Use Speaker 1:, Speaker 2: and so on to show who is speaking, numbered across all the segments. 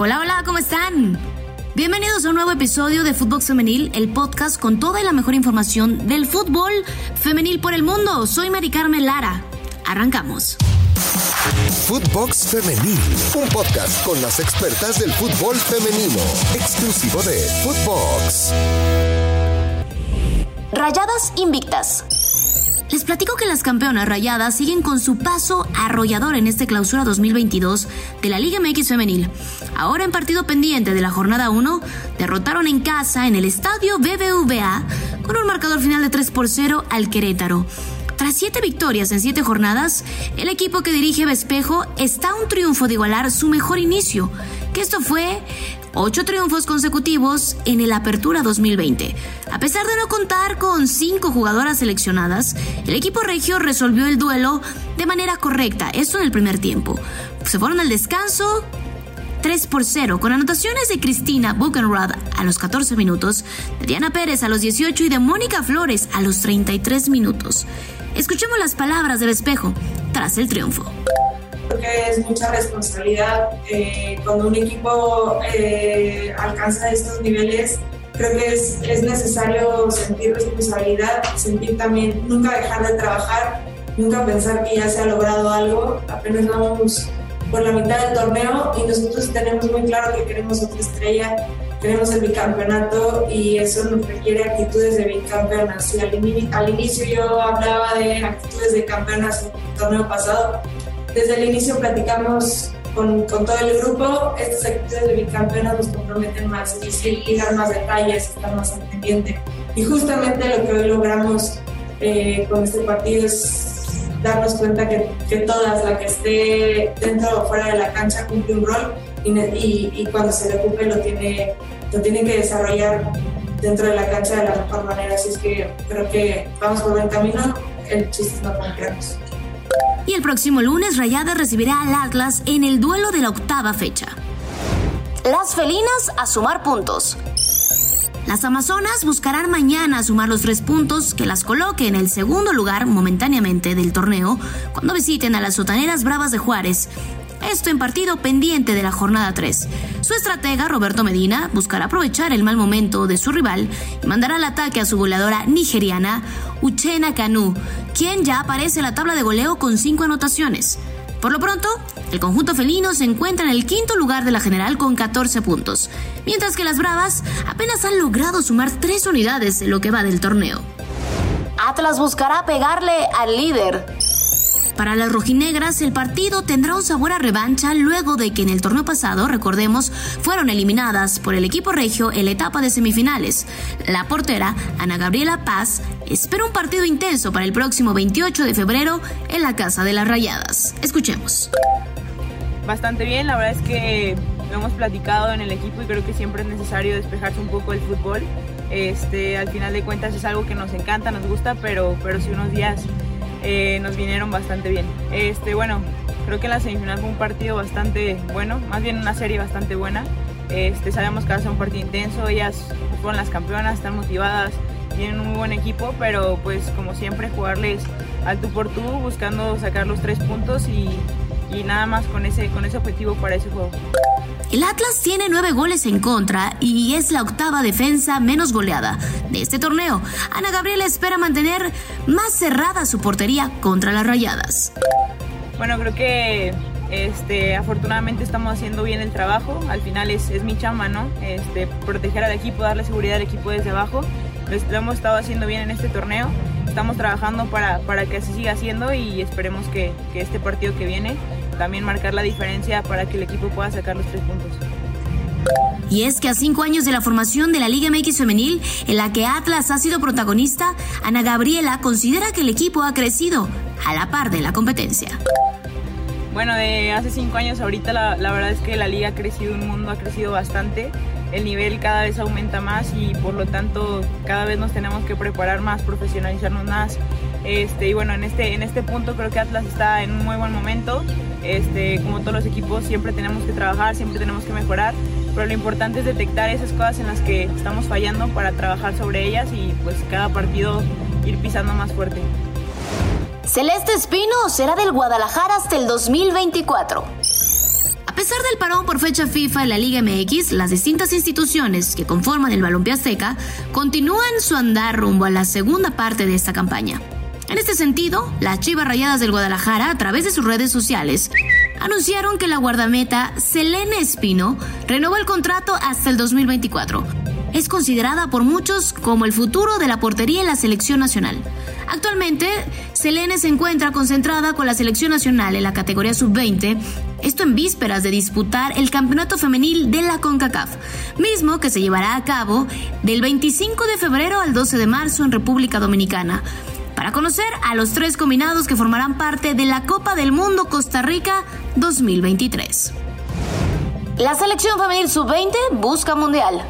Speaker 1: Hola, hola, ¿cómo están? Bienvenidos a un nuevo episodio de Fútbol Femenil, el podcast con toda y la mejor información del fútbol femenil por el mundo. Soy Mari Carmen Lara. Arrancamos.
Speaker 2: Footbox Femenil, un podcast con las expertas del fútbol femenino, exclusivo de Footbox.
Speaker 1: Rayadas invictas. Les platico que las campeonas rayadas siguen con su paso arrollador en este clausura 2022 de la Liga MX Femenil. Ahora en partido pendiente de la jornada 1, derrotaron en casa en el estadio BBVA con un marcador final de 3 por 0 al Querétaro. Tras siete victorias en siete jornadas, el equipo que dirige Vespejo está a un triunfo de igualar su mejor inicio, que esto fue ocho triunfos consecutivos en el Apertura 2020. A pesar de no contar con cinco jugadoras seleccionadas, el equipo regio resolvió el duelo de manera correcta, esto en el primer tiempo. Se fueron al descanso 3 por 0, con anotaciones de Cristina Buchenrad a los 14 minutos, de Diana Pérez a los 18 y de Mónica Flores a los 33 minutos. Escuchemos las palabras del espejo tras el triunfo.
Speaker 3: Creo que es mucha responsabilidad eh, cuando un equipo eh, alcanza estos niveles. Creo que es, es necesario sentir responsabilidad, sentir también, nunca dejar de trabajar, nunca pensar que ya se ha logrado algo. Apenas vamos por la mitad del torneo y nosotros tenemos muy claro que queremos otra estrella tenemos el bicampeonato y eso nos requiere actitudes de bicampeonas. Al, inicio yo hablaba de actitudes de campeonas en el torneo pasado. Desde el inicio platicamos con, con, todo el grupo, estas actitudes de bicampeonas nos comprometen más y, dar más detalles, estar más al pendiente. Y justamente lo que hoy logramos eh, con este partido es darnos cuenta que, que todas, la que esté dentro o fuera de la cancha, cumple un rol y, cuando se le ocupe lo tiene, lo tiene que desarrollar dentro de la cancha de la mejor manera. Así es que creo que vamos por buen camino. El chiste es no confiarnos.
Speaker 1: Y el próximo lunes Rayada recibirá al Atlas en el duelo de la octava fecha. Las felinas a sumar puntos. Las Amazonas buscarán mañana sumar los tres puntos que las coloque en el segundo lugar momentáneamente del torneo cuando visiten a las sotaneras bravas de Juárez esto en partido pendiente de la jornada 3. Su estratega, Roberto Medina, buscará aprovechar el mal momento de su rival y mandará al ataque a su goleadora nigeriana, Uchena Kanu, quien ya aparece en la tabla de goleo con 5 anotaciones. Por lo pronto, el conjunto felino se encuentra en el quinto lugar de la general con 14 puntos, mientras que las Bravas apenas han logrado sumar 3 unidades en lo que va del torneo. Atlas buscará pegarle al líder. Para las rojinegras, el partido tendrá un sabor a revancha luego de que en el torneo pasado, recordemos, fueron eliminadas por el equipo regio en la etapa de semifinales. La portera, Ana Gabriela Paz, espera un partido intenso para el próximo 28 de febrero en la Casa de las Rayadas. Escuchemos.
Speaker 4: Bastante bien, la verdad es que hemos platicado en el equipo y creo que siempre es necesario despejarse un poco del fútbol. Este, al final de cuentas es algo que nos encanta, nos gusta, pero, pero si unos días eh, nos vinieron bastante bien. Este, bueno, creo que la semifinal fue un partido bastante bueno, más bien una serie bastante buena. Este, sabemos que va a ser un partido intenso, ellas fueron las campeonas, están motivadas, tienen un muy buen equipo, pero pues como siempre jugarles al tú por tú, buscando sacar los tres puntos y, y nada más con ese, con ese objetivo para ese juego.
Speaker 1: El Atlas tiene nueve goles en contra y es la octava defensa menos goleada de este torneo. Ana Gabriela espera mantener más cerrada su portería contra las rayadas.
Speaker 4: Bueno, creo que este, afortunadamente estamos haciendo bien el trabajo. Al final es, mi chamba, ¿no? Este, proteger al equipo, darle seguridad al equipo desde abajo. Lo, hemos estado haciendo bien en este torneo. Estamos trabajando para, para que así siga haciendo y esperemos que, que este partido que viene también marcar la diferencia para que el equipo pueda sacar los tres puntos.
Speaker 1: Y es que a cinco años de la formación de la Liga MX Femenil, en la que Atlas ha sido protagonista, Ana Gabriela considera que el equipo ha crecido a la par de la competencia.
Speaker 4: Bueno, de hace cinco años ahorita la, la verdad es que la liga ha crecido un mundo, ha crecido bastante. El nivel cada vez aumenta más y por lo tanto cada vez nos tenemos que preparar más, profesionalizarnos más. Este, y bueno, en este, en este punto creo que Atlas está en un muy buen momento. Este, como todos los equipos, siempre tenemos que trabajar, siempre tenemos que mejorar, pero lo importante es detectar esas cosas en las que estamos fallando para trabajar sobre ellas y pues cada partido ir pisando más fuerte.
Speaker 1: Celeste Espino será del Guadalajara hasta el 2024 pesar del parón por fecha FIFA en la Liga MX, las distintas instituciones que conforman el Balompié Azteca continúan su andar rumbo a la segunda parte de esta campaña. En este sentido, las Chivas Rayadas del Guadalajara, a través de sus redes sociales, anunciaron que la guardameta Selene Espino renovó el contrato hasta el 2024. Es considerada por muchos como el futuro de la portería en la selección nacional. Actualmente, Selene se encuentra concentrada con la selección nacional en la categoría sub-20, esto en vísperas de disputar el campeonato femenil de la CONCACAF, mismo que se llevará a cabo del 25 de febrero al 12 de marzo en República Dominicana para conocer a los tres combinados que formarán parte de la Copa del Mundo Costa Rica 2023. La selección femenil sub-20 busca mundial.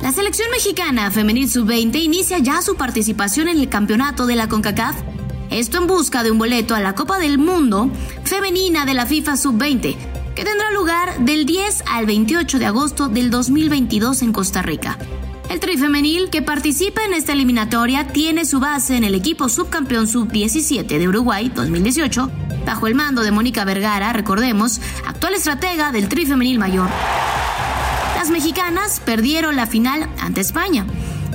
Speaker 1: La selección mexicana femenil sub-20 inicia ya su participación en el campeonato de la CONCACAF, esto en busca de un boleto a la Copa del Mundo femenina de la FIFA sub-20, que tendrá lugar del 10 al 28 de agosto del 2022 en Costa Rica. El tri femenil que participa en esta eliminatoria tiene su base en el equipo subcampeón sub-17 de Uruguay 2018, bajo el mando de Mónica Vergara, recordemos, actual estratega del tri femenil mayor. Las mexicanas perdieron la final ante España.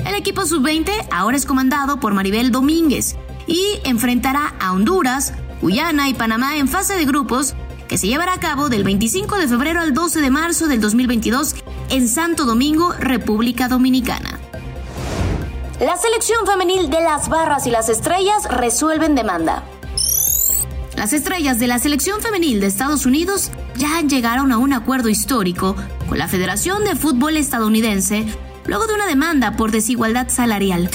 Speaker 1: El equipo sub-20 ahora es comandado por Maribel Domínguez y enfrentará a Honduras, Guyana y Panamá en fase de grupos que se llevará a cabo del 25 de febrero al 12 de marzo del 2022 en Santo Domingo, República Dominicana. La selección femenil de las barras y las estrellas resuelven demanda. Las estrellas de la selección femenil de Estados Unidos ya llegaron a un acuerdo histórico con la Federación de Fútbol estadounidense luego de una demanda por desigualdad salarial.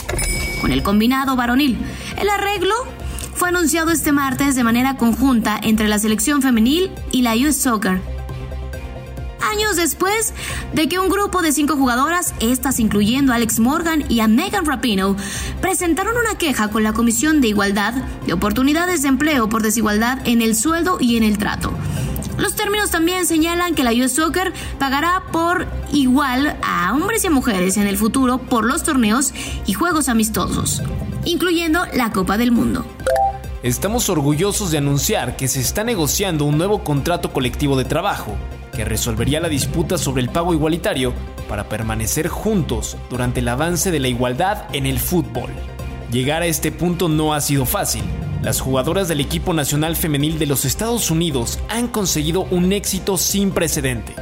Speaker 1: Con el combinado varonil, el arreglo fue anunciado este martes de manera conjunta entre la selección femenil y la US Soccer. Años después de que un grupo de cinco jugadoras, estas incluyendo a Alex Morgan y a Megan Rapino, presentaron una queja con la Comisión de Igualdad de Oportunidades de Empleo por desigualdad en el sueldo y en el trato. Los términos también señalan que la US Soccer pagará por igual a hombres y a mujeres en el futuro por los torneos y juegos amistosos, incluyendo la Copa del Mundo.
Speaker 5: Estamos orgullosos de anunciar que se está negociando un nuevo contrato colectivo de trabajo que resolvería la disputa sobre el pago igualitario para permanecer juntos durante el avance de la igualdad en el fútbol. Llegar a este punto no ha sido fácil. Las jugadoras del equipo nacional femenil de los Estados Unidos han conseguido un éxito sin precedente.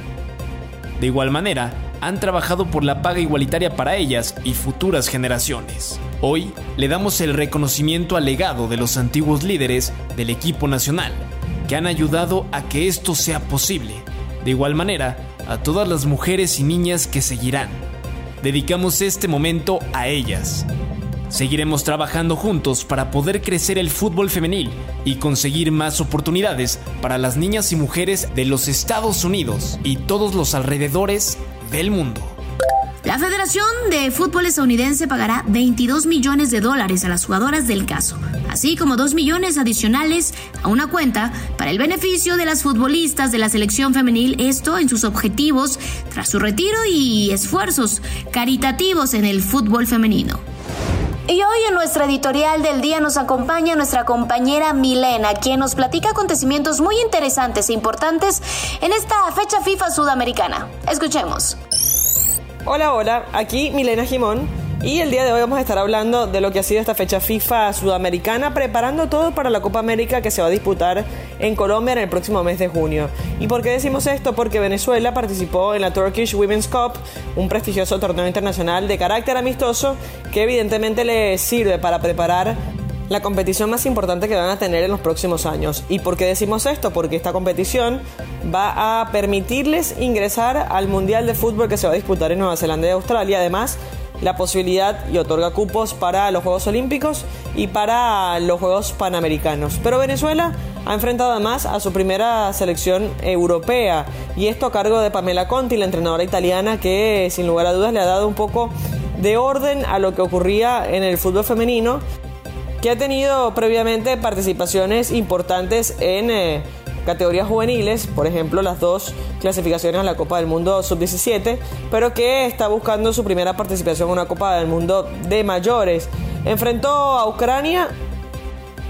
Speaker 5: De igual manera, han trabajado por la paga igualitaria para ellas y futuras generaciones. Hoy le damos el reconocimiento al legado de los antiguos líderes del equipo nacional, que han ayudado a que esto sea posible. De igual manera, a todas las mujeres y niñas que seguirán. Dedicamos este momento a ellas. Seguiremos trabajando juntos para poder crecer el fútbol femenil y conseguir más oportunidades para las niñas y mujeres de los Estados Unidos y todos los alrededores del mundo.
Speaker 1: La Federación de Fútbol estadounidense pagará 22 millones de dólares a las jugadoras del caso, así como 2 millones adicionales a una cuenta para el beneficio de las futbolistas de la selección femenil, esto en sus objetivos tras su retiro y esfuerzos caritativos en el fútbol femenino. Y hoy en nuestra editorial del día nos acompaña nuestra compañera Milena, quien nos platica acontecimientos muy interesantes e importantes en esta fecha FIFA sudamericana. Escuchemos.
Speaker 6: Hola, hola, aquí Milena Jimón y el día de hoy vamos a estar hablando de lo que ha sido esta fecha FIFA sudamericana, preparando todo para la Copa América que se va a disputar en Colombia en el próximo mes de junio. ¿Y por qué decimos esto? Porque Venezuela participó en la Turkish Women's Cup, un prestigioso torneo internacional de carácter amistoso que evidentemente le sirve para preparar la competición más importante que van a tener en los próximos años. ¿Y por qué decimos esto? Porque esta competición va a permitirles ingresar al Mundial de Fútbol que se va a disputar en Nueva Zelanda y Australia. Además, la posibilidad y otorga cupos para los Juegos Olímpicos y para los Juegos Panamericanos. Pero Venezuela ha enfrentado además a su primera selección europea y esto a cargo de Pamela Conti, la entrenadora italiana que sin lugar a dudas le ha dado un poco de orden a lo que ocurría en el fútbol femenino, que ha tenido previamente participaciones importantes en... Eh, categorías juveniles, por ejemplo las dos clasificaciones a la Copa del Mundo Sub-17, pero que está buscando su primera participación en una Copa del Mundo de mayores. Enfrentó a Ucrania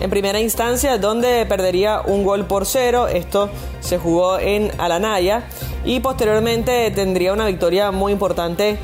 Speaker 6: en primera instancia, donde perdería un gol por cero. Esto se jugó en Alanaya. Y posteriormente tendría una victoria muy importante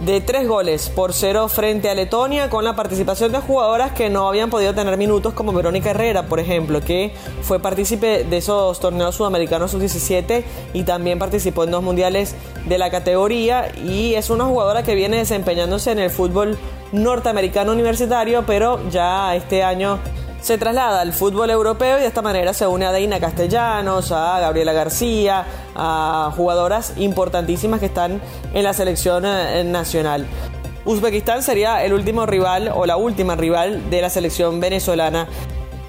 Speaker 6: de tres goles por cero frente a Letonia con la participación de jugadoras que no habían podido tener minutos como Verónica Herrera, por ejemplo, que fue partícipe de esos torneos sudamericanos sub-17 y también participó en dos mundiales de la categoría y es una jugadora que viene desempeñándose en el fútbol norteamericano universitario, pero ya este año se traslada al fútbol europeo y de esta manera se une a Deina Castellanos, a Gabriela García, a jugadoras importantísimas que están en la selección eh, nacional. Uzbekistán sería el último rival o la última rival de la selección venezolana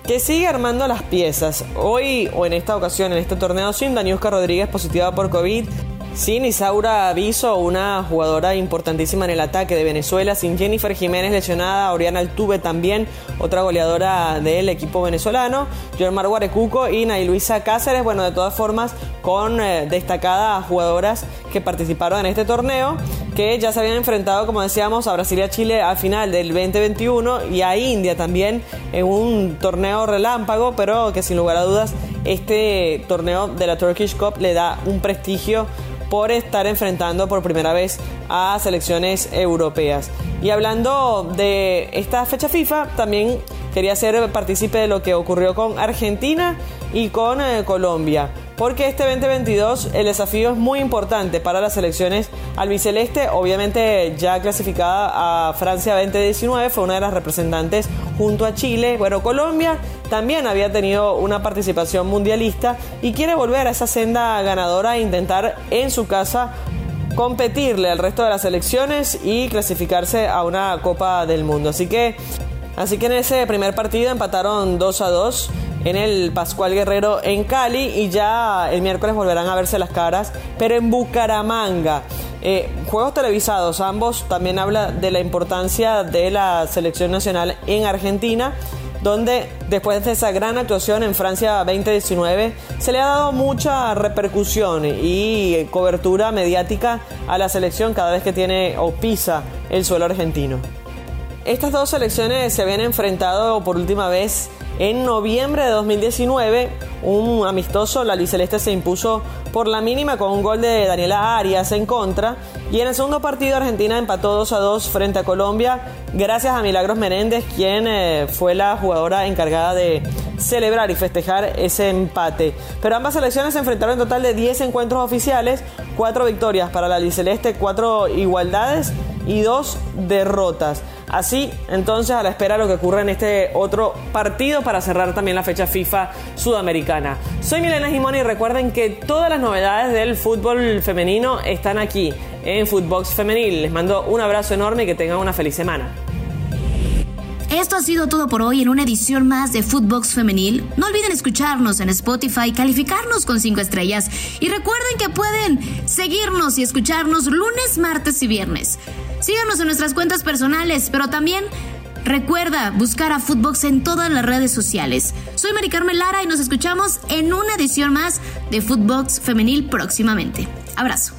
Speaker 6: que sigue armando las piezas. Hoy o en esta ocasión, en este torneo, sin Daniuska Rodríguez positiva por COVID, sin Isaura Aviso, una jugadora importantísima en el ataque de Venezuela, sin Jennifer Jiménez lesionada, Oriana Altuve también, otra goleadora del equipo venezolano, Jormar Guarecuco y Nay Luisa Cáceres, bueno, de todas formas, con eh, destacadas jugadoras que participaron en este torneo, que ya se habían enfrentado, como decíamos, a Brasil y a Chile al final del 2021 y a India también en un torneo relámpago, pero que sin lugar a dudas este torneo de la Turkish Cup le da un prestigio por estar enfrentando por primera vez a selecciones europeas. Y hablando de esta fecha FIFA, también quería ser partícipe de lo que ocurrió con Argentina y con eh, Colombia. Porque este 2022 el desafío es muy importante para las selecciones albiceleste, obviamente ya clasificada a Francia 2019, fue una de las representantes junto a Chile. Bueno, Colombia también había tenido una participación mundialista y quiere volver a esa senda ganadora e intentar en su casa competirle al resto de las selecciones y clasificarse a una Copa del Mundo. Así que, así que en ese primer partido empataron 2 a 2 en el Pascual Guerrero en Cali y ya el miércoles volverán a verse las caras, pero en Bucaramanga. Eh, juegos televisados, ambos también habla de la importancia de la selección nacional en Argentina donde después de esa gran actuación en Francia 2019 se le ha dado mucha repercusión y cobertura mediática a la selección cada vez que tiene o pisa el suelo argentino. Estas dos selecciones se habían enfrentado por última vez en noviembre de 2019, un amistoso, la Celeste se impuso por la mínima con un gol de Daniela Arias en contra. Y en el segundo partido Argentina empató 2 a 2 frente a Colombia gracias a Milagros Menéndez, quien eh, fue la jugadora encargada de celebrar y festejar ese empate. Pero ambas selecciones se enfrentaron en total de 10 encuentros oficiales, 4 victorias para la Celeste, 4 igualdades y 2 derrotas. Así, entonces, a la espera de lo que ocurra en este otro partido para cerrar también la fecha FIFA sudamericana. Soy Milena Gimón y recuerden que todas las novedades del fútbol femenino están aquí en Footbox Femenil. Les mando un abrazo enorme y que tengan una feliz semana.
Speaker 1: Esto ha sido todo por hoy en una edición más de Footbox Femenil. No olviden escucharnos en Spotify, calificarnos con 5 estrellas y recuerden que pueden seguirnos y escucharnos lunes, martes y viernes. Síganos en nuestras cuentas personales, pero también recuerda buscar a Footbox en todas las redes sociales. Soy Mari Carmen Lara y nos escuchamos en una edición más de Footbox Femenil próximamente. Abrazo.